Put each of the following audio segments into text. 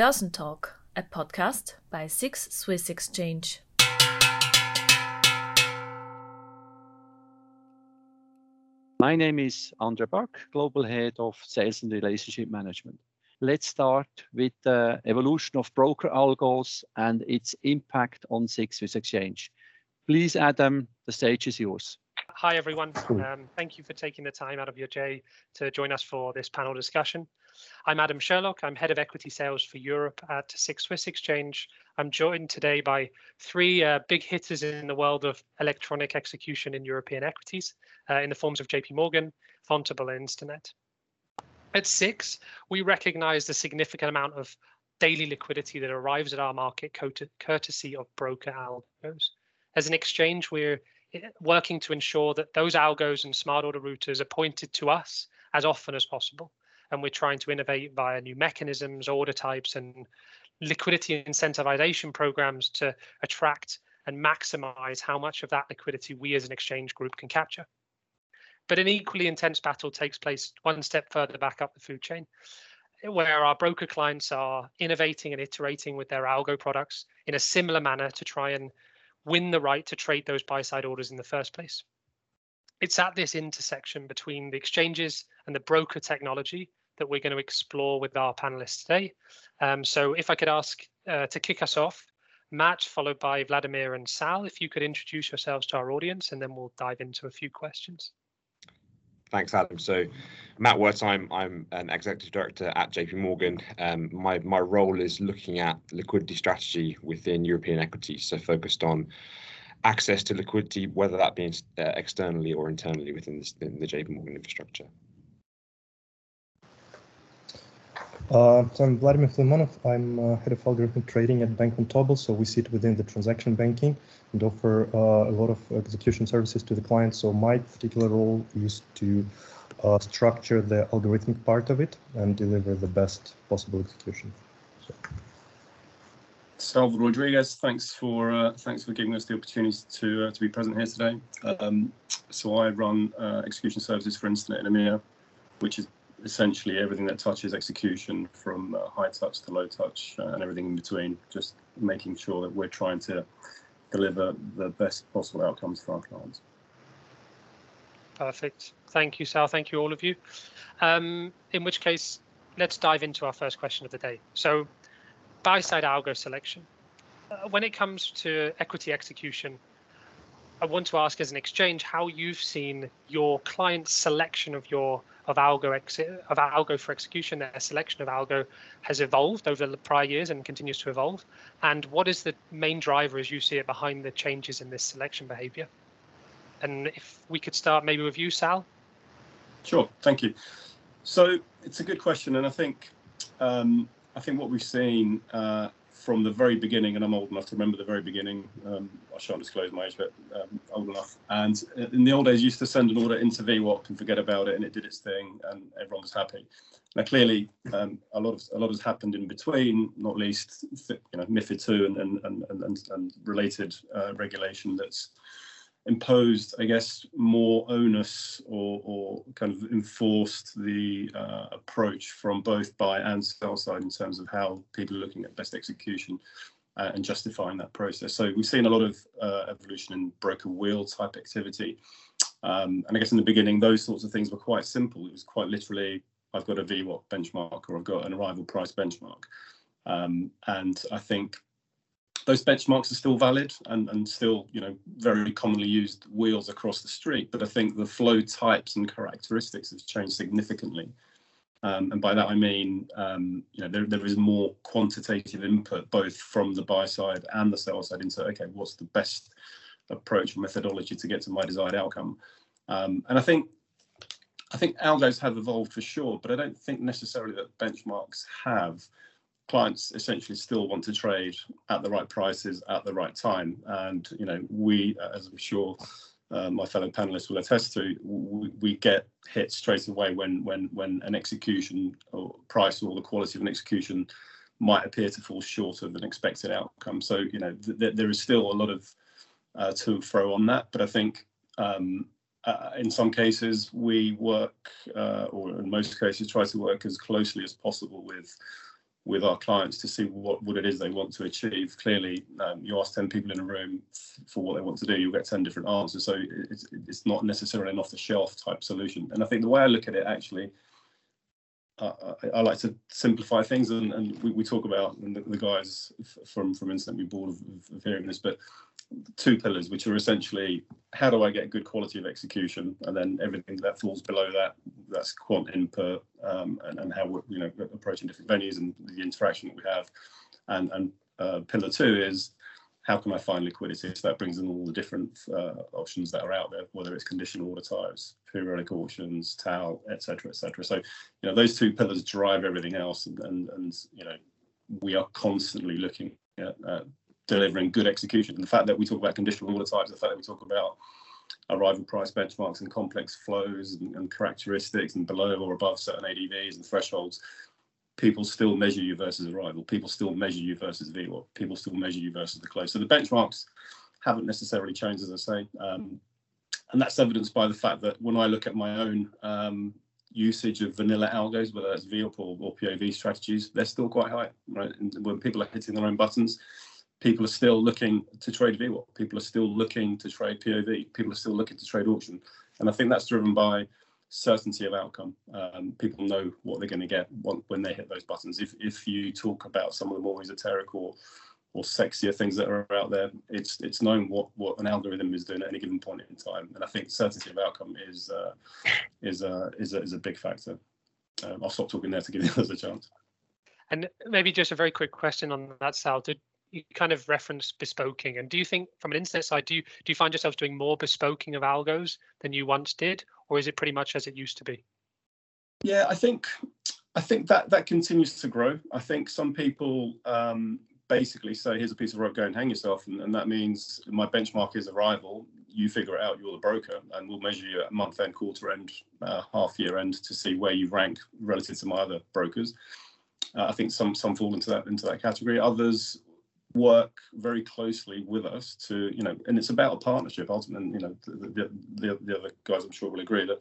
Börsentalk, a podcast by SIX Swiss Exchange. My name is Andre Buck, Global Head of Sales and Relationship Management. Let's start with the evolution of broker algos and its impact on SIX Swiss Exchange. Please, Adam, the stage is yours. Hi, everyone. Um, thank you for taking the time out of your day to join us for this panel discussion. I'm Adam Sherlock. I'm head of equity sales for Europe at SIX Swiss Exchange. I'm joined today by three uh, big hitters in the world of electronic execution in European equities uh, in the forms of JP Morgan, Vontobel, and Instinet. At SIX, we recognize the significant amount of daily liquidity that arrives at our market courtesy of broker algos. As an exchange, we're eh, working to ensure that those algos and smart order routers are pointed to us as often as possible. And we're trying to innovate via new mechanisms, order types, and liquidity incentivization programs to attract and maximize how much of that liquidity we as an exchange group can capture. But an equally intense battle takes place one step further back up the food chain, where our broker clients are innovating and iterating with their algo products in a similar manner to try and win the right to trade those buy side orders in the first place. It's at this intersection between the exchanges and the broker technology that we're going to explore with our panelists today. Um, so if I could ask uh, to kick us off, Matt, followed by Vladimir and Sal, if you could introduce yourselves to our audience, and then we'll dive into a few questions. Thanks, Adam. So, Matt Wertheim, I'm an executive director at JP Morgan. Um, my my role is looking at liquidity strategy within European equities, so focused on access to liquidity, whether that be uh, externally or internally within the, the JP Morgan infrastructure. Uh, so I'm Vladimir Filimonov. I'm uh, head of algorithmic trading at Bank Vontobel. So we sit within the transaction banking and offer uh, a lot of execution services to the client. So my particular role is to uh, structure the algorithmic part of it and deliver the best possible execution. So. Salva Rodriguez, thanks for uh, thanks for giving us the opportunity to uh, to be present here today. Um, so I run execution services for Instinet in EMEA, which is essentially everything that touches execution from uh, high touch to low touch uh, and everything in between, just making sure that we're trying to deliver the best possible outcomes for our clients. Perfect. Thank you, Sal. Thank you, all of you. Um, in which case, let's dive into our first question of the day. So, buy side algo selection. Uh, when it comes to equity execution, I want to ask as an exchange how you've seen your client selection of your of algo of algo for execution. Their selection of algo has evolved over the prior years and continues to evolve. And what is the main driver, as you see it, behind the changes in this selection behavior? And if we could start maybe with you, Sal. Sure, thank you. So it's a good question, and I think um, I think what we've seen uh, from the very beginning, and I'm old enough to remember the very beginning. Um, I shan't disclose my age, but um, old enough. And in the old days, used to send an order into VWAP and forget about it, and it did its thing, and everyone was happy. Now, clearly, um, a lot of a lot has happened in between, not least you know MiFID II and and and and, and related uh, regulation that's imposed, I guess, more onus or, or kind of enforced the uh, approach from both buy and sell side in terms of how people are looking at best execution uh, and justifying that process. So we've seen a lot of uh, evolution in broker wheel type activity. Um, and I guess in the beginning, those sorts of things were quite simple. It was quite literally, I've got a VWAP benchmark or I've got an arrival price benchmark. Um, and I think those benchmarks are still valid and, and still, you know, very commonly used wheels across the street. But I think the flow types and characteristics have changed significantly. Um, and by that I mean, um, you know, there, there is more quantitative input both from the buy side and the sell side into okay, what's the best approach or methodology to get to my desired outcome. Um, and I think I think algos have evolved for sure, but I don't think necessarily that benchmarks have clients essentially still want to trade at the right prices at the right time. And you know, we, as I'm sure uh, my fellow panelists will attest to, we, we, get hit straight away when when when an execution or price or the quality of an execution might appear to fall short of an expected outcome. So you know, th- there is still a lot of uh, to and throw on that, but I think. Um, uh, in some cases, we work, uh, or in most cases, try to work as closely as possible with with our clients to see what, what it is they want to achieve. Clearly, um, you ask 10 people in a room for what they want to do, you'll get 10 different answers. So it's, it's not necessarily an off the shelf type solution. And I think the way I look at it actually, I, I, like to simplify things, and, and we, we, talk about and the, the, guys from from Instantly board of, of hearing this, but two pillars, which are essentially how do I get good quality of execution, and then everything that falls below that, that's quant input, um, and, and how we're you know approaching different venues and the interaction that we have, and and uh, pillar two is how can I find liquidity? So that brings in all the different uh, options that are out there, whether it's conditional order types, periodic auctions, TAL, etc., etc. So, you know, those two pillars drive everything else, and and, and you know, we are constantly looking at uh, delivering good execution. And the fact that we talk about conditional order types, the fact that we talk about arrival price benchmarks and complex flows and, and characteristics and below or above certain ADVs and thresholds, people still measure you versus arrival. People still measure you versus VWAP. People still measure you versus the close. So the benchmarks haven't necessarily changed, as I say. Um, and that's evidenced by the fact that when I look at my own um, usage of vanilla algos, whether that's VWAP or, or POV strategies, they're still quite high, right? And when people are hitting their own buttons, people are still looking to trade VWAP. People are still looking to trade POV. People are still looking to trade auction. And I think that's driven by certainty of outcome. Um, people know what they're going to get when they hit those buttons. If, if you talk about some of the more esoteric or or sexier things that are out there, it's it's known what what an algorithm is doing at any given point in time. And I think certainty of outcome is uh, is uh, is a, is a big factor. Um, I'll stop talking there to give the others a chance. And maybe just a very quick question on that, Sal. Did you kind of reference bespoking and do you think from an Instinet side do you do you find yourself doing more bespoking of algos than you once did or is it pretty much as it used to be? Yeah i think i think that that continues to grow. I think some people um, basically say here's a piece of rope go and hang yourself and, and that means my benchmark is arrival you figure it out you're the broker and we'll measure you at month end quarter end uh, half year end to see where you rank relative to my other brokers. Uh, I think some some fall into that into that category. Others work very closely with us to, you know, and it's about a partnership ultimately. You know, the, the, the other guys I'm sure will agree that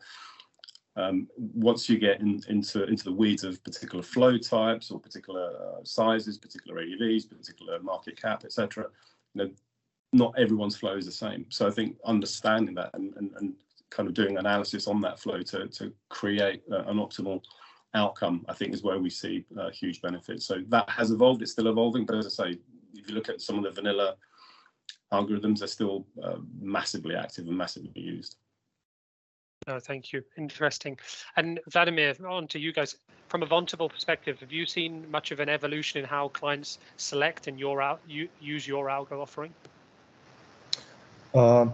um, once you get in, into into the weeds of particular flow types or particular uh, sizes, particular ADVs, particular market cap, etc., you know, not everyone's flow is the same. So I think understanding that and, and, and kind of doing analysis on that flow to to create uh, an optimal outcome, I think is where we see uh, huge benefits. So that has evolved. It's still evolving, but as I say, if you look at some of the vanilla algorithms, they're still uh, massively active and massively used. Oh, thank you. Interesting. And Vladimir, on to you guys. From a Vontobel perspective, have you seen much of an evolution in how clients select and your out you, use your algo offering? Uh,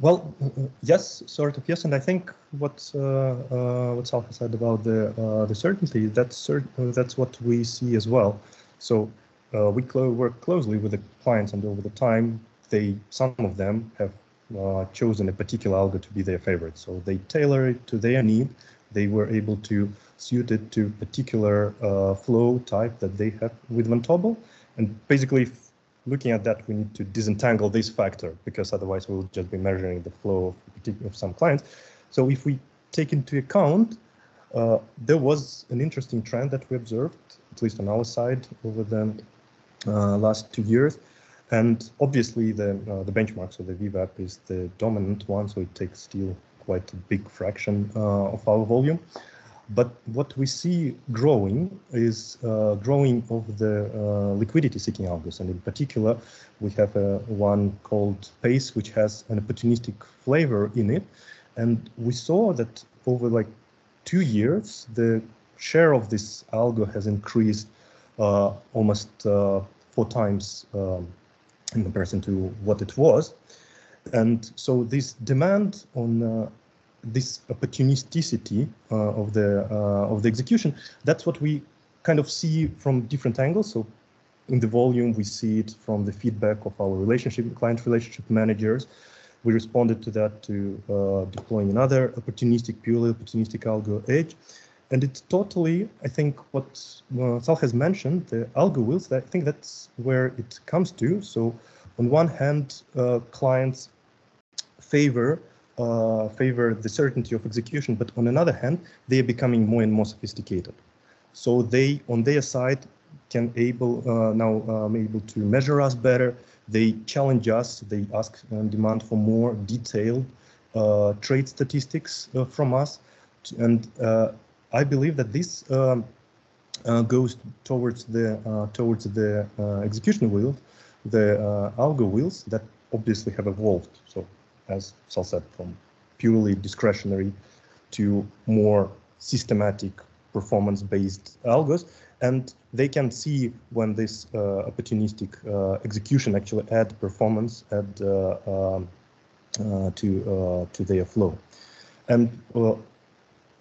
well, yes, sort of yes, and I think what uh, uh, what Salha said about the uh, the certainty that's cert- that's what we see as well. So uh, we work closely with the clients, and over the time, they some of them have uh, chosen a particular algo to be their favorite. So they tailor it to their need. They were able to suit it to particular uh, flow type that they have with Vontobel. And basically, looking at that, we need to disentangle this factor because otherwise we'll just be measuring the flow of, of some clients. So if we take into account, uh, there was an interesting trend that we observed, at least on our side, over the last two years. And obviously the uh, the benchmark, so the VWAP is the dominant one, so it takes still quite a big fraction uh, of our volume. But what we see growing is uh, growing of the uh, liquidity seeking algos. And in particular, we have uh, one called PACE, which has an opportunistic flavor in it. And we saw that over like two years, the share of this algo has increased uh, almost uh, four times um, in comparison to what it was. And so this demand on uh, this opportunisticity of the of the execution, that's what we kind of see from different angles. So in the volume, we see it from the feedback of our relationship client relationship managers. We responded to that to uh, deploying another opportunistic, purely opportunistic algo edge. And it's totally, I think, what uh, Sal has mentioned, the algo wheels, I think that's where it comes to. So on one hand, uh, clients favor uh, favor the certainty of execution, but on another hand, they are becoming more and more sophisticated. So they, on their side, can able uh, now um, able to measure us better. They challenge us. They ask and demand for more detailed uh, trade statistics uh, from us, and uh, I believe that this um, uh, goes towards the uh, towards the execution wheel, the algo wheels that obviously have evolved. So, as Sal said, from purely discretionary to more systematic performance-based algos and they can see when this uh, opportunistic uh, execution actually add performance add uh, um, uh to uh, to their flow and uh,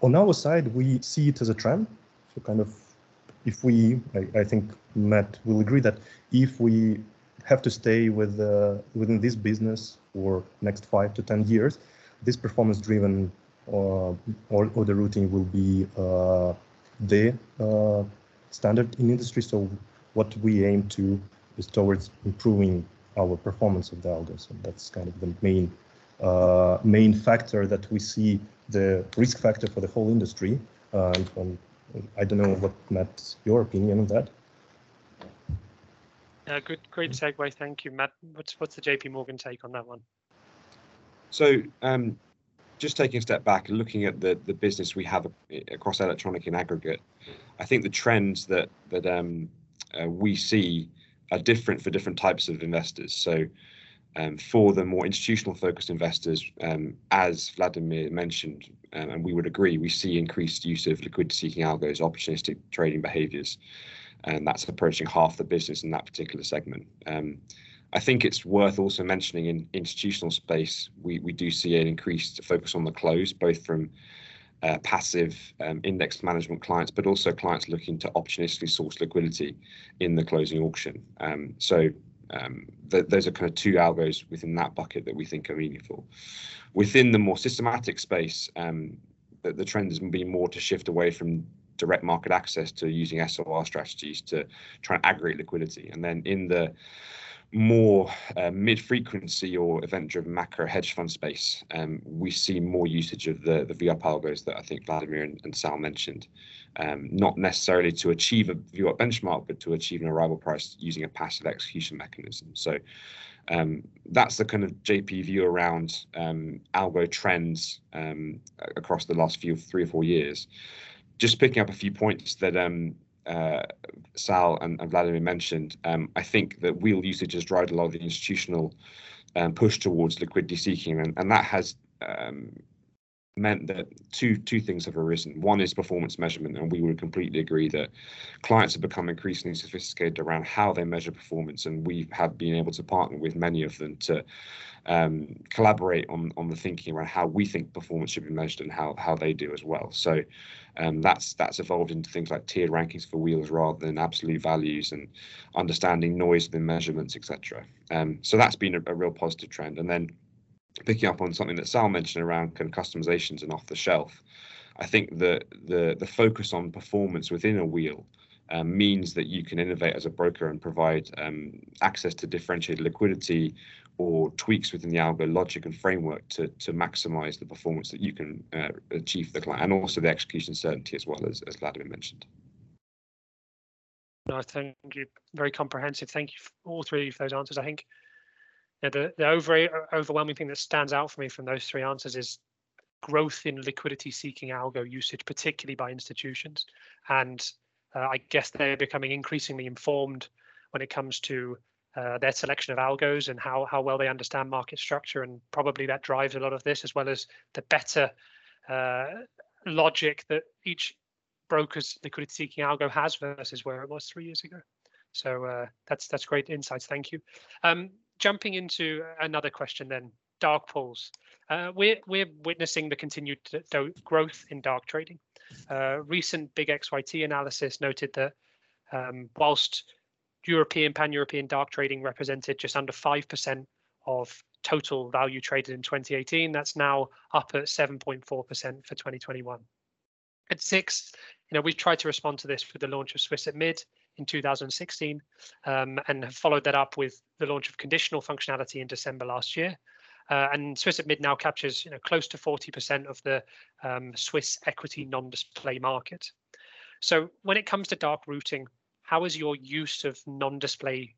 on our side we see it as a trend so kind of if we I, I think Matt will agree that if we have to stay with uh, within this business for next five to ten years this performance driven uh, or, or the routing will be uh, the standard in industry. So what we aim to is towards improving our performance of the algos. And that's kind of the main uh, main factor that we see the risk factor for the whole industry. Uh, and, I don't know what Matt, your opinion on that. Uh, good, great segue. Thank you, Matt. What's what's the JP Morgan take on that one? So um, just taking a step back and looking at the the business we have across electronic in aggregate, I think the trends that that um, uh, we see are different for different types of investors. So. Um, for the more institutional focused investors, um, as Vladimir mentioned, um, and we would agree, we see increased use of liquidity seeking algos, opportunistic trading behaviors, and that's approaching half the business in that particular segment. Um, I think it's worth also mentioning in institutional space, we, we do see an increased focus on the close, both from uh, passive um, index management clients, but also clients looking to opportunistically source liquidity in the closing auction. Um, so um, th those are kind of two algos within that bucket that we think are meaningful. Within the more systematic space, um, the, the trend has been more to shift away from direct market access to using SOR strategies to try and aggregate liquidity. And then in the more uh, mid-frequency or event-driven macro hedge fund space, um, we see more usage of the the VWAP algos that I think Vladimir and, and Sal mentioned. Um, not necessarily to achieve a VWAP benchmark, but to achieve an arrival price using a passive execution mechanism. So um, that's the kind of JP view around um, algo trends um, across the last few three or four years. Just picking up a few points that um, uh, Sal and, and, Vladimir mentioned, um, I think that wheel usage has driven a lot of the institutional um, push towards liquidity seeking, and, and that has um, meant that two two things have arisen. One is performance measurement, and we would completely agree that clients have become increasingly sophisticated around how they measure performance, and we have been able to partner with many of them to um, collaborate on on the thinking around how we think performance should be measured and how how they do as well. So um, that's that's evolved into things like tiered rankings for wheels rather than absolute values and understanding noise within measurements, etc. Um, so that's been a, a, real positive trend. And then picking up on something that Sal mentioned around kind of customizations and off the shelf, I think the the the focus on performance within a wheel um, means that you can innovate as a broker and provide um, access to differentiated liquidity or tweaks within the algo logic and framework to to maximize the performance that you can uh, achieve for the client and also the execution certainty as well as as Vladimir mentioned. No, thank you. Very comprehensive. Thank you for all three of those answers. I think the the over, overwhelming thing that stands out for me from those three answers is growth in liquidity seeking algo usage, particularly by institutions. And uh, I guess they're becoming increasingly informed when it comes to uh, their selection of algos and how how well they understand market structure, and probably that drives a lot of this, as well as the better uh, logic that each broker's liquidity seeking algo has versus where it was three years ago. So uh, that's that's great insights. Thank you. Um, jumping into another question then, dark pools. Uh, we're we're witnessing the continued growth in dark trading. Uh, recent big XYT analysis noted that um, whilst European, pan-European dark trading represented just under 5% of total value traded in 2018. That's now up at 7.4% for 2021. At SIX, you know, we've tried to respond to this with the launch of SwissAtMid in 2016 um, and have followed that up with the launch of conditional functionality in December last year. Uh, and Swiss at now captures you know, close to 40% of the um, Swiss equity non-display market. So when it comes to dark routing, how has your use of non-display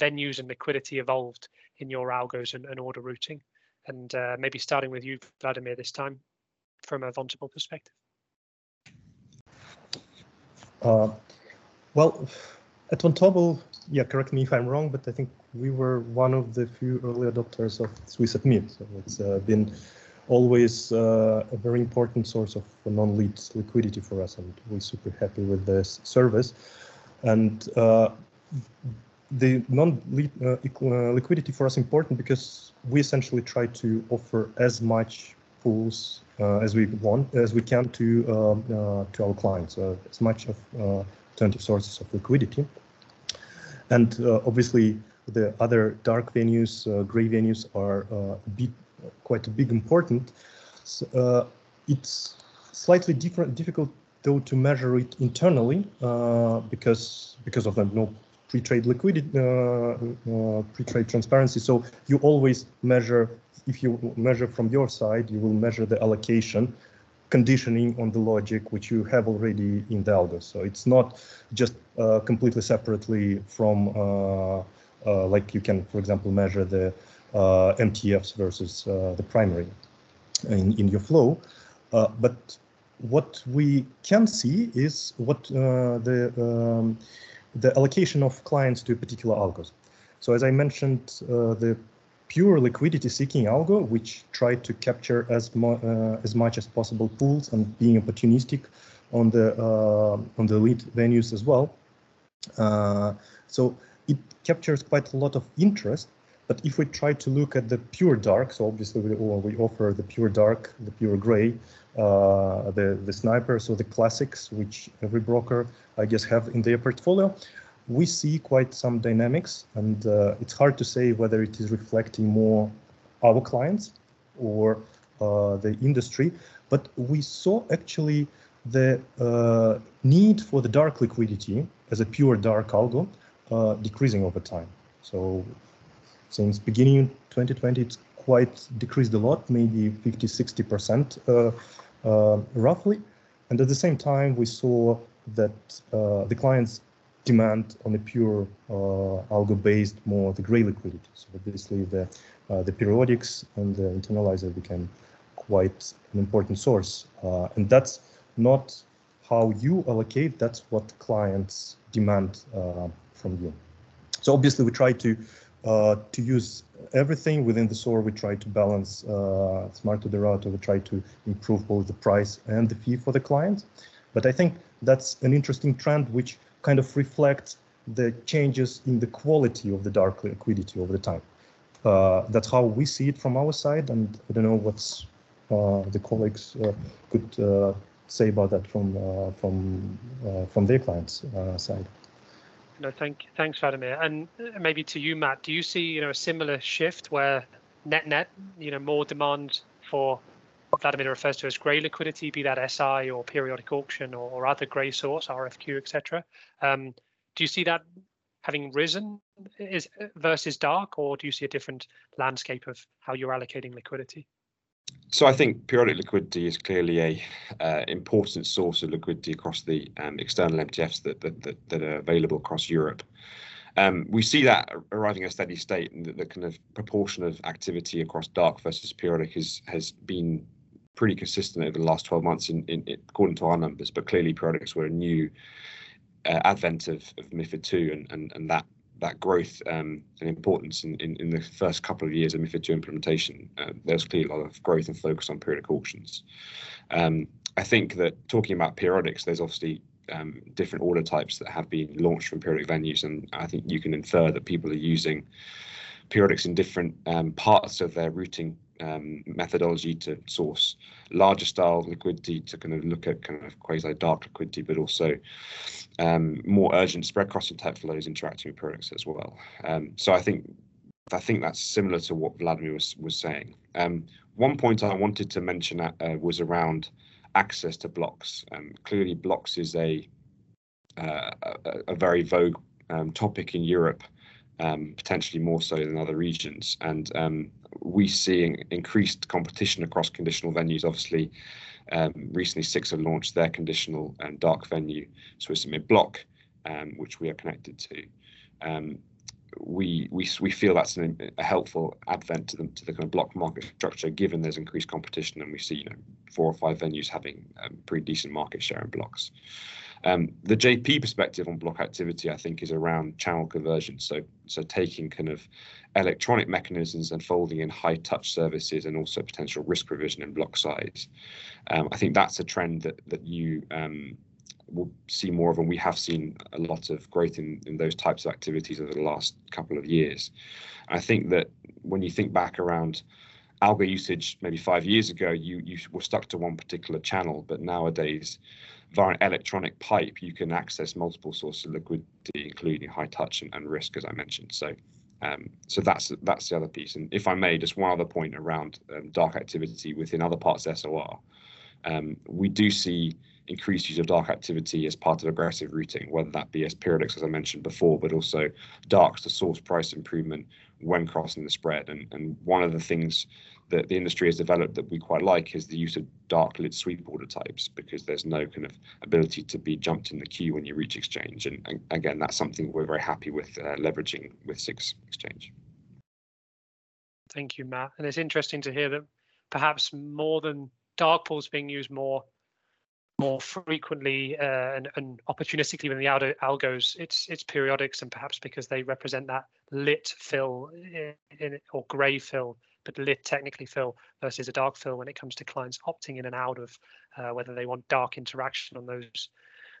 venues and liquidity evolved in your algos and, and order routing? And uh, maybe starting with you, Vladimir, this time from a Vontobel perspective. Uh, well, at Vontobel, yeah, correct me if I'm wrong, but I think we were one of the few early adopters of SwissAtMid. So it's uh, been always uh, a very important source of non-lit liquidity for us, and we're super happy with this service. And uh, the non-lit uh, uh, liquidity for us important because we essentially try to offer as much pools uh, as we want, as we can to um, to our clients, as much of alternative sources of liquidity. And obviously, the other dark venues, gray venues are bit quite a big important. So, uh, it's slightly different, difficult though to measure it internally uh, because because of the no pre-trade liquidity, uh, uh, pre-trade transparency. So you always measure, if you measure from your side, you will measure the allocation conditioning on the logic which you have already in the algo. So it's not just uh, completely separately from uh, uh, like you can, for example, measure the uh, MTFs versus the primary in, in your flow. but what we can see is what the um, the allocation of clients to a particular algos. So as I mentioned, uh, the pure liquidity seeking algo, which try to capture as, uh, as much as possible pools and being opportunistic on the uh, on the lit venues as well. Uh, so it captures quite a lot of interest. But if we try to look at the pure dark, so obviously we, we offer the pure dark, the pure gray, uh, the the sniper, so the classics, which every broker I guess have in their portfolio. We see quite some dynamics, and uh, it's hard to say whether it is reflecting more our clients or uh, the industry. But we saw actually the uh, need for the dark liquidity as a pure dark algo uh, decreasing over time. So since beginning 2020, it's quite decreased a lot, maybe 50, 60% uh, uh, roughly. And at the same time, we saw that the clients demand on a pure uh, algo-based more the gray liquidity. So obviously the the periodics and the internalizer became quite an important source. and that's not how you allocate, that's what clients demand uh, from you. So obviously we try to uh, to use everything within the SOR. We try to balance uh, smart to the router. We try to improve both the price and the fee for the client. But I think that's an interesting trend which kind of reflect the changes in the quality of the dark liquidity over the time. Uh, that's how we see it from our side, and I don't know what's uh, the colleagues uh, could uh, say about that from from from their clients' side. No, thank thanks, Vladimir. And uh, maybe to you, Matt, do you see you know a similar shift where net net, you know, more demand for Vladimir refers to as grey liquidity, be that SI or periodic auction or, or other grey source, RFQ, etc. Um, do you see that having risen is versus dark, or do you see a different landscape of how you're allocating liquidity? So I think periodic liquidity is clearly a uh, important source of liquidity across the um, external MTFs that, that, that, that are available across Europe. Um, we see that arriving at a steady state, and the, the kind of proportion of activity across dark versus periodic has has been pretty consistent over the last 12 months, in, in, in according to our numbers. But clearly, periodics were a new uh, advent of, of MiFID two, and, and and that that growth um, and importance in, in, in, the first couple of years of MiFID II implementation, uh, there's clearly a lot of growth and focus on periodic auctions. Um, I think that talking about periodics, there's obviously um, different order types that have been launched from periodic venues, and I think you can infer that people are using periodics in different um, parts of their routing um, methodology to source larger style liquidity to kind of look at kind of quasi dark liquidity, but also um, more urgent spread crossing type flows interacting with products as well. Um, so I think I think that's similar to what Vladimir was was saying. Um, one point I wanted to mention uh, was around access to blocks. Um, clearly, blocks is a uh, a, a, very vogue um, topic in Europe, potentially more so than other regions. And we see increased competition across conditional venues. Obviously, um, recently SIX have launched their conditional and dark venue SwissAtMid block. um, which we are connected to. Um, we, we we feel that's an, a helpful advent to the to the kind of block market structure, given there's increased competition and we see you know four or five venues having um, pretty decent market share in blocks. Um, the JP perspective on block activity, I think, is around channel conversion. So, so taking kind of electronic mechanisms and folding in high touch services and also potential risk provision in block size. Um, I think that's a trend that that you um, will see more of, and we have seen a lot of growth in, in those types of activities over the last couple of years. I think that when you think back around algo usage maybe five years ago, you you were stuck to one particular channel, but nowadays via an electronic pipe, you can access multiple sources of liquidity, including high touch and, and risk, as I mentioned. So, um, so that's that's the other piece. And if I may, just one other point around um, dark activity within other parts of SOR. Um, we do see increased use of dark activity as part of aggressive routing, whether that be as periodics, as I mentioned before, but also darks to source price improvement when crossing the spread. And, and one of the things that the industry has developed that we quite like is the use of dark lit sweep order types because there's no kind of ability to be jumped in the queue when you reach exchange. And, and again, that's something we're very happy with uh, leveraging with SIX Exchange. Thank you, Matt. And it's interesting to hear that perhaps more than dark pools being used more more frequently uh, and, and, opportunistically than the algos, it's it's periodics and perhaps because they represent that lit fill in, in, or grey fill but lit technically fill versus a dark fill when it comes to clients opting in and out of uh, whether they want dark interaction on those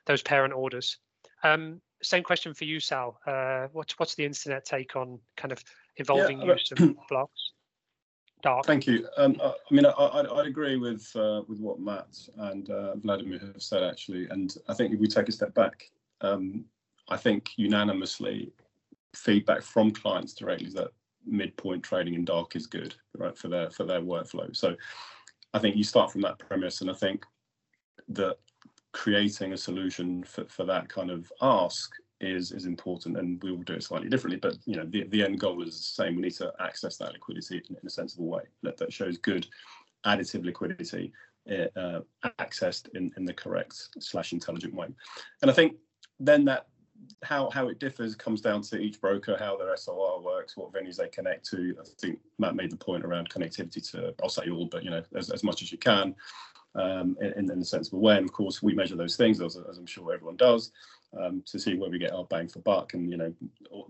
those parent orders. Um, same question for you, Sal. Uh, what's what's the Instinet take on kind of evolving yeah, use of blocks? Dark. Thank you. Um, I, I, mean, I, I, I agree with uh, with what Matt and uh, Vladimir have said actually, and I think if we take a step back, um, I think unanimously feedback from clients directly is that midpoint trading in dark is good, right, for their for their workflow. So I think you start from that premise, and I think that creating a solution for, for that kind of ask is is important and we will do it slightly differently but you know the, the end goal is the same we need to access that liquidity in, in a sensible way that, that shows good additive liquidity uh, accessed in, in the correct slash intelligent way and i think then that how how it differs comes down to each broker, how their SOR works, what venues they connect to. I think Matt made the point around connectivity to I'll say all, but you know as, as much as you can um, in, in a sensible way. And of course, we measure those things as, as I'm sure everyone does um, to see where we get our bang for buck, and you know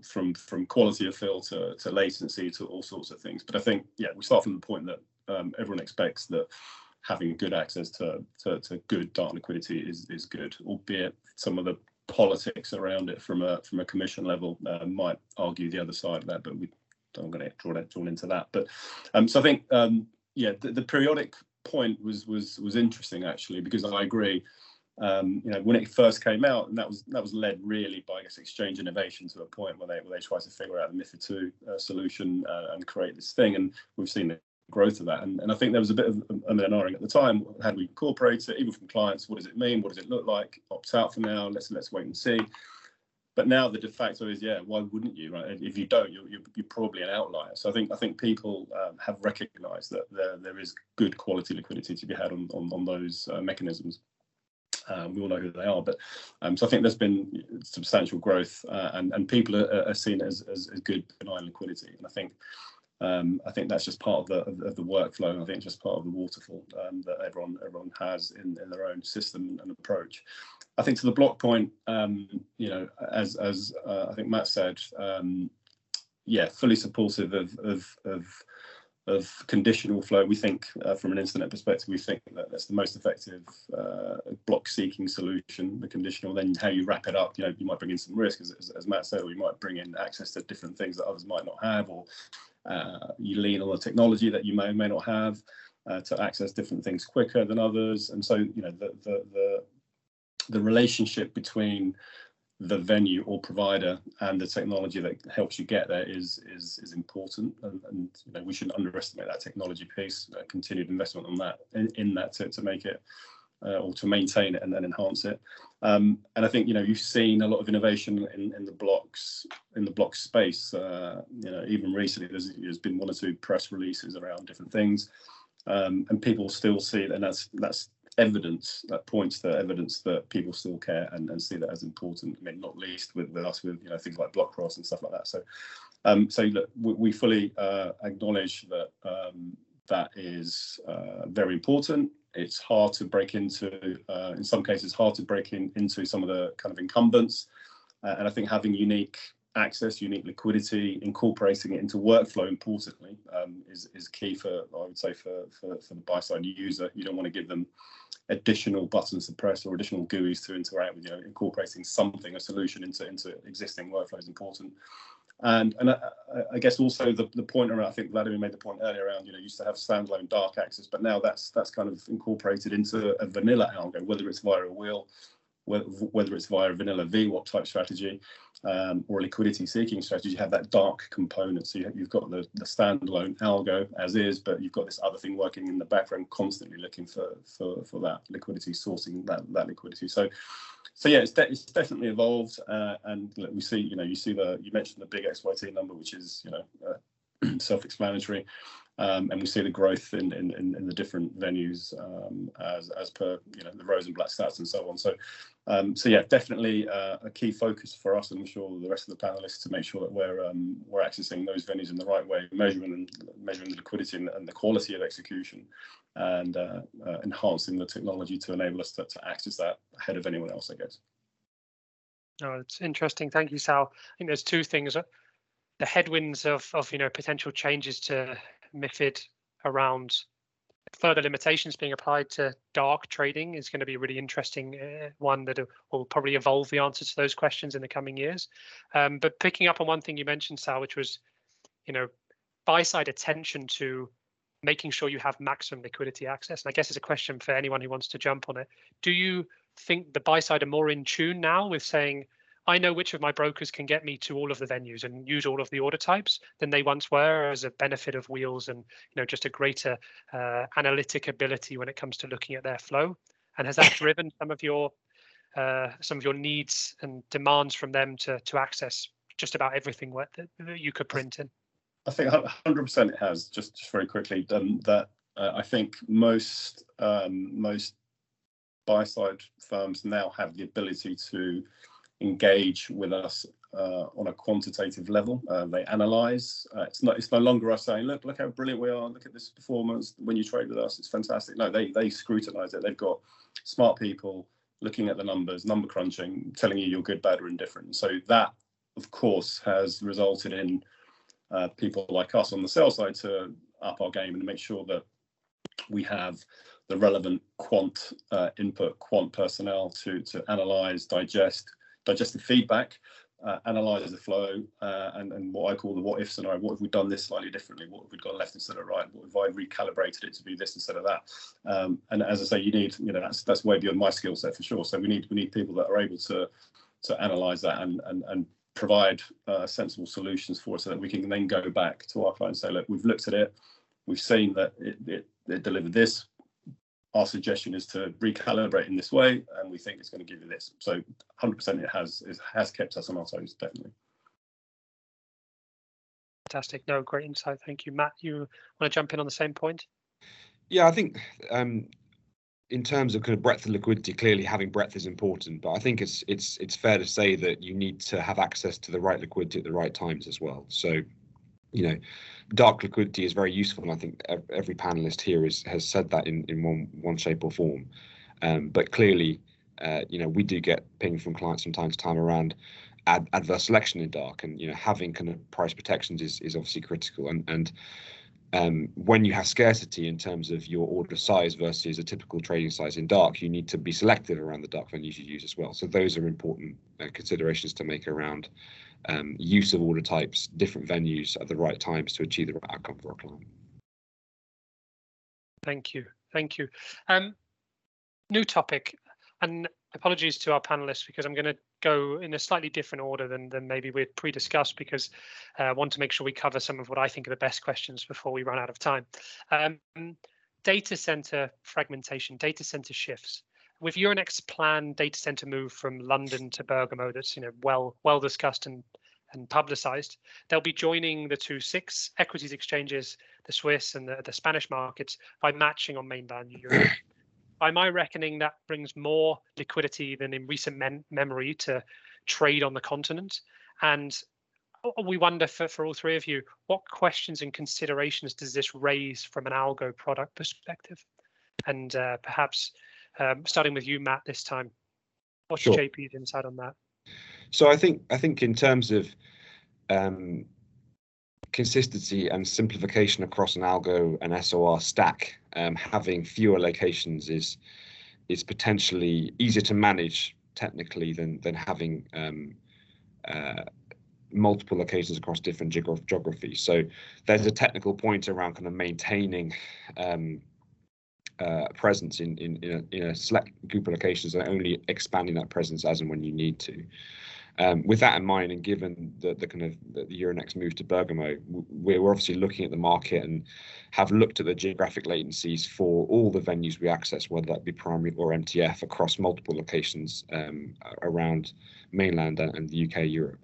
from from quality of fill to to latency to all sorts of things. But I think yeah, we start from the point that um, everyone expects that having good access to, to, to good dark liquidity is is good, albeit some of the politics around it from a from a commission level uh, might argue the other side of that, but we don't going to draw that drawn into that. But um, so I think um, yeah, the, the, periodic point was was was interesting actually because I agree. Um, you know, when it first came out, and that was that was led really by I guess exchange innovation to a point where they where they tried to figure out the MiFID two uh, solution uh, and create this thing, and we've seen growth of that. And, and I think there was a bit of a and at the time. How do we incorporate it, even from clients? What does it mean? What does it look like? Opt out for now. Let's let's wait and see. But now the de facto is, yeah, why wouldn't you? Right? If you don't, you're, you're, you're probably an outlier. So I think I think people um, have recognised that there, there is good quality liquidity to be had on on, on those uh, mechanisms. Um, we all know who they are, but um, so I think there's been substantial growth, uh, and and people are, are seen as, as, as good benign liquidity. And I think um, I think that's just part of the of, of the workflow. I think just part of the waterfall um, that everyone everyone has in, in their own system and approach. I think to the block point, um, you know, as as uh, I think Matt said, um, yeah, fully supportive of of, of of conditional flow. We think, uh, from an Instinet perspective, we think that that's the most effective uh, block seeking solution. The conditional, then how you wrap it up. You know, you might bring in some risk, as, as, as Matt said, or you might bring in access to different things that others might not have, or you lean on the technology that you may or may not have uh, to access different things quicker than others. And so, you know, the, the, the, the relationship between the venue or provider and the technology that helps you get there is is is important and, and you know we shouldn't underestimate that technology piece uh, continued investment on that in, in that to, to make it uh, or to maintain it and then enhance it. Um, and I think you know you've seen a lot of innovation in, in the blocks in the block space. Uh, you know, even recently there's, there's been one or two press releases around different things, um, and people still see it, and that's that's evidence that points to evidence that people still care and, and see that as important. I mean, not least with, with us with you know things like block cross and stuff like that. So, um, so look, we, we fully uh, acknowledge that um, that is uh, very important. It's hard to break into, uh, in some cases, hard to break in, into some of the kind of incumbents. Uh, and I think having unique access, unique liquidity, incorporating it into workflow, importantly, um, is, is key for, I would say, for, for, for the buy side user. You don't want to give them additional buttons to press or additional GUIs to interact with. You know, incorporating something, a solution into, into existing workflow is important. And and I, I, guess also the, the point around I think Vladimir made the point earlier around you know used to have standalone dark access, but now that's that's kind of incorporated into a vanilla algo, whether it's via a wheel whether it's via a vanilla VWAP type strategy um, or a liquidity seeking strategy, you have that dark component. So you have, got the, the standalone algo as is, but you've got this other thing working in the background, constantly looking for for, for that liquidity, sourcing that that liquidity. So so yeah, it's, de- it's definitely evolved, uh, and we see you know you see the you mentioned the big XYT number, which is you know uh, self-explanatory. Um, and we see the growth in, in, in, the different venues um, as, as per you know the Rosenblatt stats and so on. So um, so yeah, definitely uh, a key focus for us, and I'm sure the rest of the panelists to make sure that we're um, we're accessing those venues in the right way, measuring and measuring the liquidity and, and the quality of execution, and uh, uh, enhancing the technology to enable us to, to access that ahead of anyone else, I guess. Oh, it's interesting. Thank you, Sal. I think there's two things: the headwinds of of you know potential changes to MIFID around further limitations being applied to dark trading is going to be a really interesting uh, one that will probably evolve the answers to those questions in the coming years. Um, but picking up on one thing you mentioned, Sal, which was, you know, buy side attention to making sure you have maximum liquidity access. And I guess it's a question for anyone who wants to jump on it. Do you think the buy side are more in tune now with saying, I know which of my brokers can get me to all of the venues and use all of the order types than they once were as a benefit of wheels and you know just a greater uh, analytic ability when it comes to looking at their flow. And has that driven some of your uh, some of your needs and demands from them to to access just about everything that, that you could print in? I think 100% it has. Just, just very quickly, um, that uh, I think most um, most buy side firms now have the ability to engage with us uh, on a quantitative level. Uh, they analyze. Uh, it's not. It's no longer us saying, "Look, look how brilliant we are. Look at this performance. When you trade with us, it's fantastic." No, they they scrutinize it. They've got smart people looking at the numbers, number crunching, telling you you're good, bad, or indifferent. So that, of course, has resulted in uh, people like us on the sell side to up our game and make sure that we have the relevant quant uh, input, quant personnel to to analyze, digest, digest the feedback, uh, the flow, uh, and, and what I call the what if scenario. What if we've done this slightly differently? What if we've gone left instead of right? What if I recalibrated it to be this instead of that? Um, and as I say, you need, you know, that's that's way beyond my skill set for sure. So we need we need people that are able to to analyze that and and and provide uh, sensible solutions for us so that we can then go back to our client and say, look, we've looked at it, we've seen that it, it, it delivered this our suggestion is to recalibrate in this way, and we think it's going to give you this. So 100% it has it has kept us on our toes, definitely. Fantastic. No, great insight. Thank you, Matt. You want to jump in on the same point? Yeah, I think um, in terms of kind of breadth of liquidity, clearly having breadth is important, but I think it's it's it's fair to say that you need to have access to the right liquidity at the right times as well. So you know, dark liquidity is very useful, and I think every panelist here is, has said that in, in one one shape or form. Um, but clearly, uh, you know, we do get ping from clients from time to time around ad, adverse selection in dark, and you know, having kind of price protections is is obviously critical. And and um, when you have scarcity in terms of your order size versus a typical trading size in dark, you need to be selective around the dark venues you use as well. So those are important uh, considerations to make around um, use of order types, different venues at the right times to achieve the right outcome for our client. Thank you. Thank you. Um, new topic, and apologies to our panelists because I'm going to go in a slightly different order than, than maybe we'd pre-discussed because uh, I want to make sure we cover some of what I think are the best questions before we run out of time. Um, data center fragmentation, data center shifts with Euronext's planned data center move from London to Bergamo, that's you know well well discussed and and publicized, they'll be joining the two SIX equities exchanges, the Swiss and the, the Spanish markets, by matching on mainland Europe. by my reckoning, that brings more liquidity than in recent memory to trade on the continent. And we wonder for, for all three of you, what questions and considerations does this raise from an algo product perspective? And uh, perhaps um, starting with you, Matt, this time, what's sure. JP's insight on that? So I think I think in terms of um, consistency and simplification across an algo and SOR stack, um, having fewer locations is is potentially easier to manage technically than than having um, uh, multiple locations across different geog geographies. So there's a technical point around kind of maintaining um, uh, presence in in in a, in a, select group of locations and only expanding that presence as and when you need to. Um, with that in mind, and given the, the kind of the, Euronext move to Bergamo, we're obviously looking at the market and have looked at the geographic latencies for all the venues we access, whether that be primary or MTF, across multiple locations um, around mainland and the UK, Europe.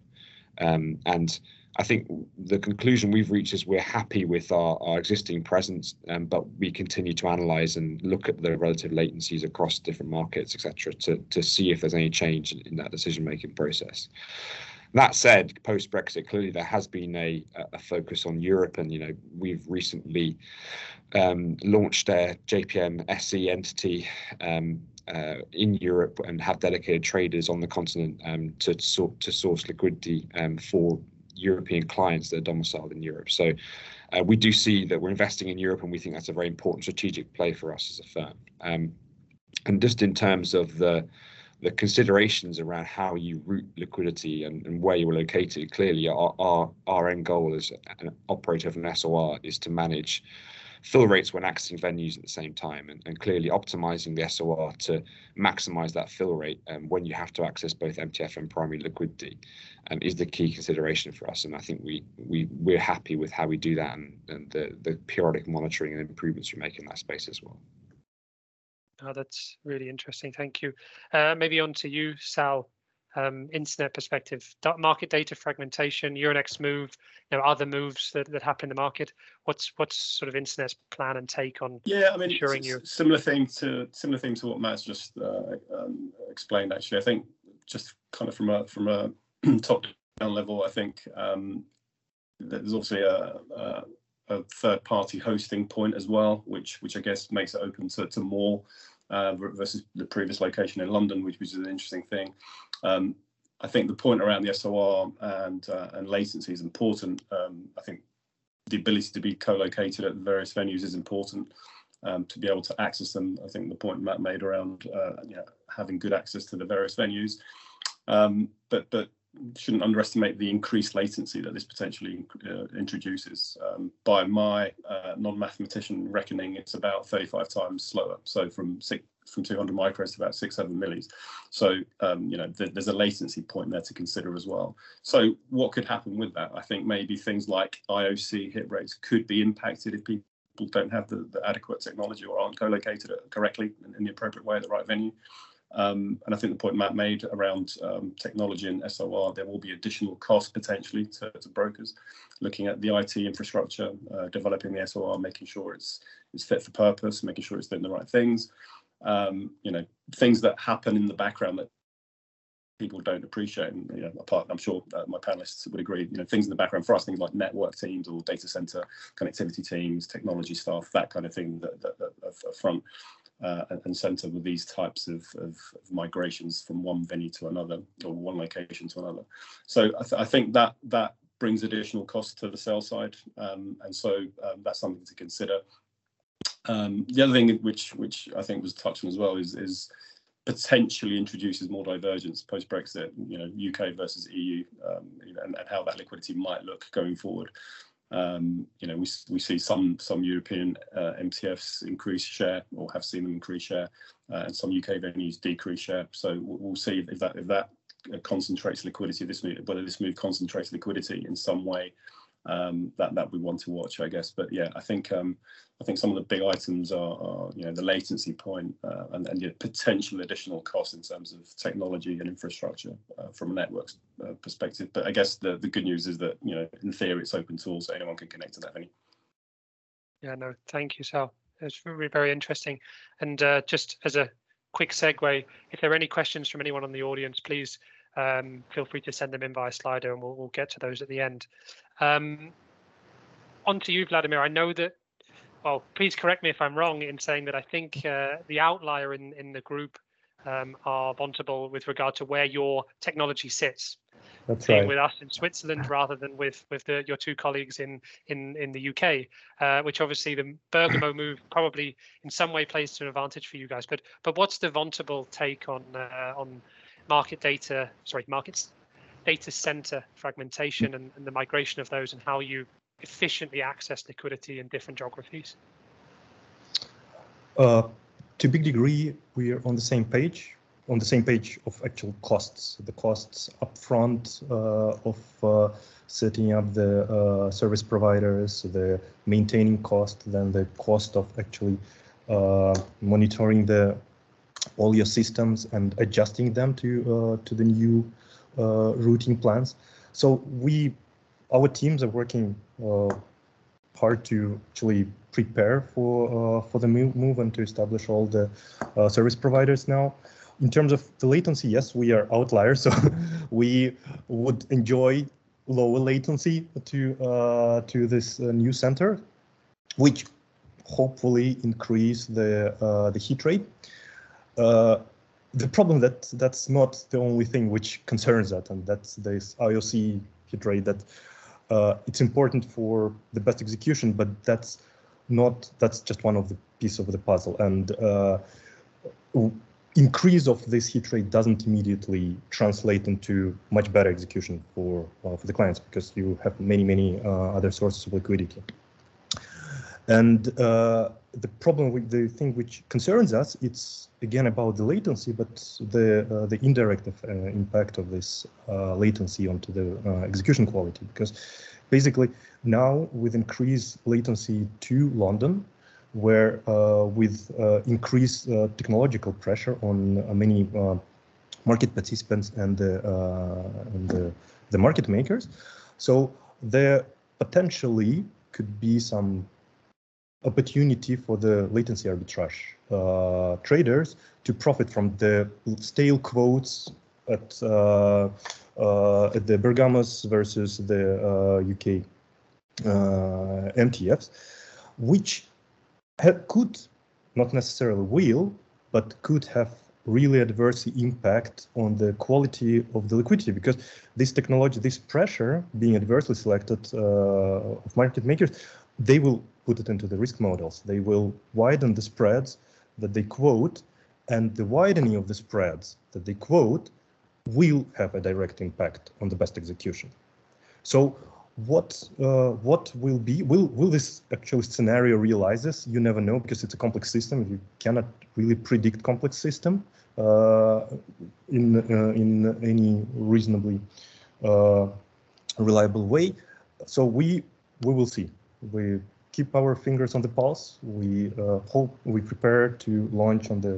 Um, and I think the conclusion we've reached is we're happy with our, our existing presence, um, but we continue to analyze and look at the relative latencies across different markets, etc., to, to see if there's any change in, in that decision making process. That said, post Brexit, clearly there has been a, a focus on Europe, and you know we've recently um, launched a JPM SE entity um, uh, in Europe and have dedicated traders on the continent um, to, sort, to source liquidity um, for European clients that are domiciled in Europe. So uh, we do see that we're investing in Europe, and we think that's a very important strategic play for us as a firm. Um, and just in terms of the the considerations around how you route liquidity and, and where you are located, clearly our, our, our end goal as an operator of an SOR is to manage fill rates when accessing venues at the same time and, and clearly optimizing the SOR to maximize that fill rate um, when you have to access both MTF and primary liquidity um, is the key consideration for us. And I think we, we, we're happy with how we do that and, and the, the periodic monitoring and improvements we make in that space as well. Oh, that's really interesting. Thank you. Uh, maybe on to you, Sal um, Instinet perspective, market data fragmentation, Euronext move, you know, other moves that, that happen in the market. What's what's sort of Instinet's plan and take on yeah, I mean, ensuring you similar thing to similar thing to what Matt's just uh, um, explained. Actually, I think just kind of from a from a top down level, I think um, there's obviously a, a, a third party hosting point as well, which which I guess makes it open to, to more uh, versus the previous location in London, which was an interesting thing. Um, I think the point around the SOR and uh, and latency is important. Um, I think the ability to be co-located at various venues is important um, to be able to access them. I think the point Matt made around uh, having good access to the various venues, um, but but shouldn't underestimate the increased latency that this potentially uh, introduces. Um, by my uh, non-mathematician reckoning, it's about 35 times slower. So from six, from 200 micros to about six, seven millis. So, um, you know, th there's a latency point there to consider as well. So what could happen with that? I think maybe things like IOC hit rates could be impacted if people don't have the, the adequate technology or aren't co-located correctly in, in the appropriate way at the right venue. Um, and I think the point Matt made around um, technology and SOR, there will be additional cost potentially to, to brokers looking at the IT infrastructure, uh, developing the SOR, making sure it's it's fit for purpose, making sure it's doing the right things. Um, you know, things that happen in the background that people don't appreciate. And you know, apart, I'm sure uh, my panelists would agree. You know, things in the background for us, things like network teams or data center connectivity teams, technology staff, that kind of thing that, that, that front uh, and center with these types of, of, of, migrations from one venue to another or one location to another. So I, th I think that that brings additional cost to the sales side, um, and so um, that's something to consider. Um, the other thing which which I think was touched on as well is is potentially introduces more divergence post Brexit, you know, UK versus EU, um, and, and, how that liquidity might look going forward. Um, you know, we, we see some some European uh, MTFs increase share or have seen them increase share, uh, and some UK venues decrease share. So we'll, see if that if that uh, concentrates liquidity. This move, whether this move concentrates liquidity in some way, um, that that we want to watch, I guess. But yeah, I think um, I think some of the big items are, are you know the latency point, uh, and and potential additional costs in terms of technology and infrastructure uh, from a network uh, perspective. But I guess the the good news is that you know in theory it's open tools, so anyone can connect to that venue. Yeah, no, thank you, Sal. It's very, very interesting. And uh, just as a quick segue, if there are any questions from anyone on the audience, please um, feel free to send them in via Slido and we'll, we'll get to those at the end. Um, on to you, Vladimir. I know that, well, please correct me if I'm wrong in saying that I think uh, the outlier in, in the group um, are Vontobel with regard to where your technology sits. That's being right. with us in Switzerland rather than with with the, your two colleagues in in in the UK, uh, which obviously the Bergamo move probably in some way plays to an advantage for you guys. But but what's the Vontobel take on uh, on market data? Sorry, markets data center fragmentation and, and the migration of those and how you efficiently access liquidity in different geographies. Uh, to a big degree, we are on the same page, on the same page of actual costs, the costs upfront uh, of uh, setting up the uh, service providers, the maintaining cost, then the cost of actually uh, monitoring the all your systems and adjusting them to uh, to the new routing plans. So we, our teams are working hard to actually prepare for uh, for the move and to establish all the uh, service providers now. In terms of the latency, yes, we are outliers, so we would enjoy lower latency to uh, to this new center, which hopefully increase the the hit rate. The problem that that's not the only thing which concerns that, and that's this IOC hit rate that uh, it's important for the best execution, but that's not that's just one of the piece of the puzzle. And uh, increase of this hit rate doesn't immediately translate into much better execution for uh, for the clients because you have many many uh, other sources of liquidity. And uh, the problem with the thing which concerns us, it's again about the latency, but the uh, the indirect uh, impact of this uh, latency onto the uh, execution quality. Because basically now with increased latency to London, where uh, with increased technological pressure on many market participants and the and the, the market makers, so there potentially could be some opportunity for the latency arbitrage uh, traders to profit from the stale quotes at uh, uh, at the Bergamos versus the UK uh, MTFs, which could not necessarily will, but could have really adverse impact on the quality of the liquidity because this technology, this pressure being adversely selected uh, of market makers, they will put it into the risk models. They will widen the spreads that they quote, and the widening of the spreads that they quote will have a direct impact on the best execution. So what uh, what will be will will this actual scenario realizes? You never know because it's a complex system. You cannot really predict complex system uh, in uh, in any reasonably uh, reliable way. So we we will see. We keep our fingers on the pulse. We uh, hope we prepare to launch on the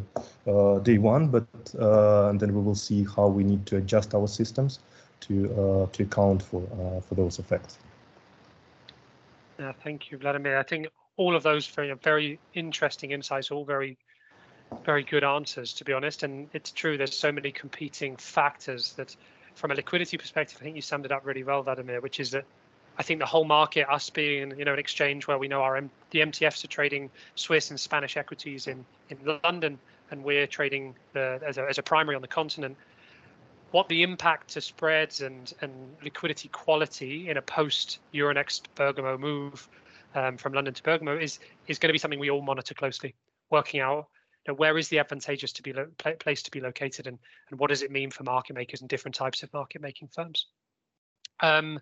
uh, day one, but uh, and then we will see how we need to adjust our systems to uh, to account for uh, for those effects. Yeah, thank you, Vladimir. I think all of those very very interesting insights, all very very good answers, to be honest. And it's true, there's so many competing factors that, from a liquidity perspective, I think you summed it up really well, Vladimir, which is that I think the whole market, us being you know an exchange where we know our M- the MTFs are trading Swiss and Spanish equities in in London, and we're trading the as a, as a primary on the continent. What the impact to spreads and and liquidity quality in a post Euronext Bergamo move um, from London to Bergamo is is going to be something we all monitor closely, working out where is the advantageous to be lo- place to be located and and what does it mean for market makers and different types of market making firms. Um,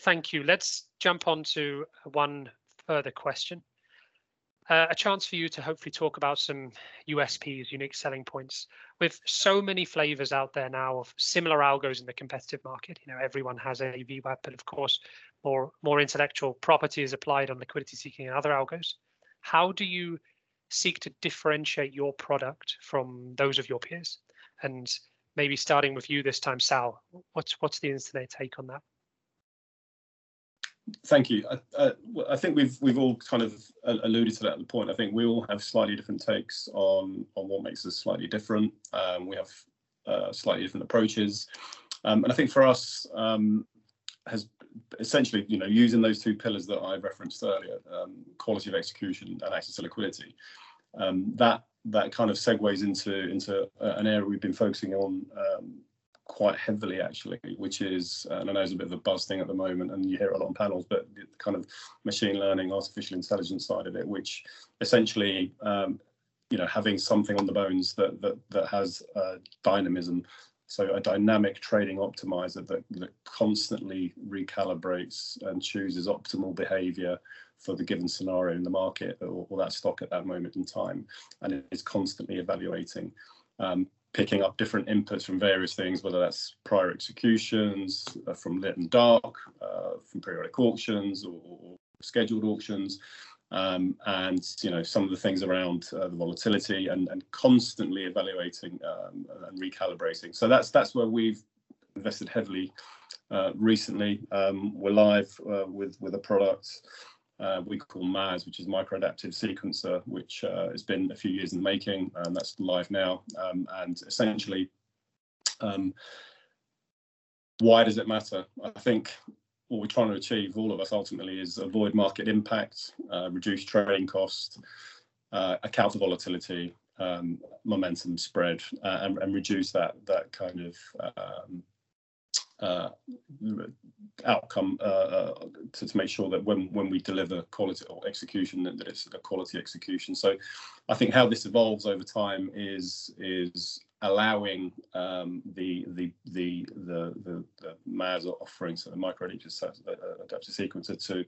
Thank you. Let's jump on to one further question. Uh, a chance for you to hopefully talk about some USPs, unique selling points. With so many flavors out there now of similar algos in the competitive market, you know, everyone has a VWAP, but of course, more more intellectual property is applied on liquidity seeking and other algos. How do you seek to differentiate your product from those of your peers? And maybe starting with you this time, Sal, what's what's the Instinet take on that? Thank you. I, uh, I, think we've we've all kind of alluded to that at the point. I think we all have slightly different takes on on what makes us slightly different. Um, we have uh, slightly different approaches, um, and I think for us um, has essentially you know using those two pillars that I referenced earlier, um, quality of execution and access to liquidity. Um, that that kind of segues into into uh, an area we've been focusing on um, quite heavily actually, which is, uh, and I know it's a bit of a buzz thing at the moment, and you hear a lot on panels, but the kind of machine learning, artificial intelligence side of it, which essentially, um, you know, having something on the bones that that that has uh, dynamism. So a dynamic trading optimizer that, that constantly recalibrates and chooses optimal behavior for the given scenario in the market or, or that stock at that moment in time, and it is constantly evaluating. Um, picking up different inputs from various things, whether that's prior executions, uh, from lit and dark, uh, from periodic auctions or, or scheduled auctions, um, and you know some of the things around uh, the volatility and, and constantly evaluating um, and recalibrating. So that's that's where we've invested heavily uh, recently. Um, we're live uh, with with a product uh, we call MAS, which is Micro Adaptive Sequencer, which uh, has been a few years in the making, and that's live now. Um, and essentially, um, why does it matter? I think what we're trying to achieve, all of us ultimately, is avoid market impact, uh, reduce trading cost, uh, account for volatility, um, momentum spread, uh, and, and, reduce that that kind of um, uh, outcome uh, uh, to, to, make sure that when when we deliver quality or execution that, that, it's a quality execution. So I think how this evolves over time is is allowing um, the, the, the the the the MAS offering, so the micro adaptive sequencer, to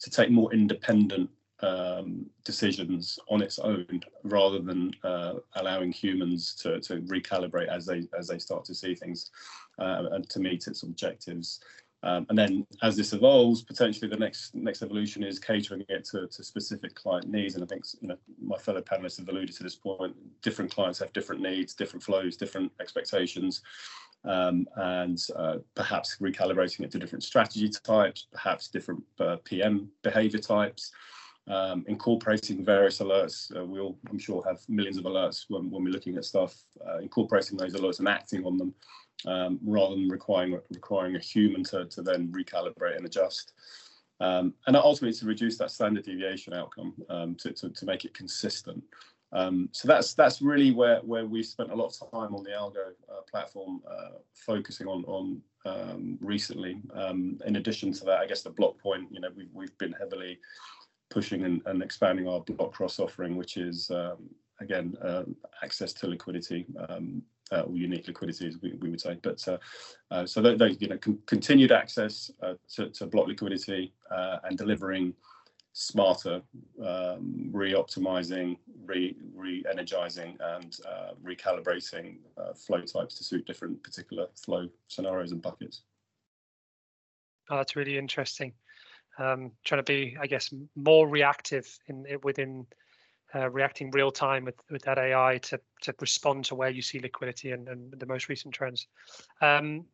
to take more independent um, decisions on its own rather than uh, allowing humans to, to recalibrate as they as they start to see things uh, and to meet its objectives. Um, and then as this evolves, potentially the next next evolution is catering it to, to specific client needs. And I think you know my fellow panelists have alluded to this point. Different clients have different needs, different flows, different expectations. Um, and uh, perhaps recalibrating it to different strategy types, perhaps different uh, PM behavior types um, incorporating various alerts. Uh, we all, I'm sure, have millions of alerts when, when we're looking at stuff, uh, incorporating those alerts and acting on them um, rather than requiring requiring a human to, to then recalibrate and adjust. Um, and ultimately to reduce that standard deviation outcome um, to, to, to, make it consistent. Um, so that's that's really where where we spent a lot of time on the Algo uh, platform, uh, focusing on on um, recently. in addition to that, I guess the block point, you know, we've we've been heavily pushing and, and expanding our block cross offering, which is um, again uh, access to liquidity um, uh, or unique liquidity, as we, we would say. But uh, uh so those, you know con continued access uh, to, to, block liquidity uh, and delivering smarter, um, re-optimizing, re, re-energizing, and recalibrating flow types to suit different particular flow scenarios and buckets. Oh, that's really interesting um, trying to be, I guess, more reactive in within uh, reacting real time with with that AI to to respond to where you see liquidity and, and the most recent trends. Um,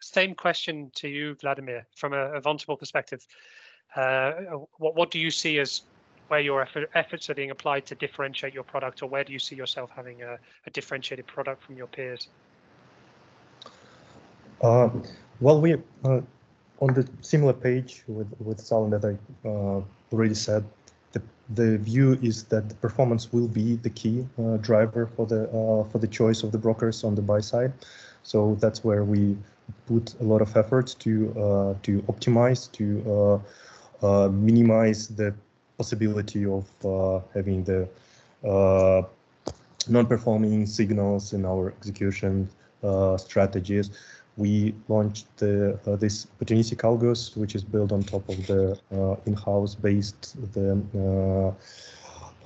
same question to you, Vladimir, from a, a Vontobel perspective. Uh, what what do you see as where your effort, efforts are being applied to differentiate your product, or where do you see yourself having a, a differentiated product from your peers? Uh, well, we uh, on the similar page with with Sal on that I uh, already said, the the view is that the performance will be the key uh, driver for the uh, for the choice of the brokers on the buy side. So that's where we put a lot of effort to uh, to optimize to uh, uh, minimize the possibility of having the non-performing signals in our execution strategies we launched the, uh, this opportunistic algos, which is built on top of the uh, in-house based the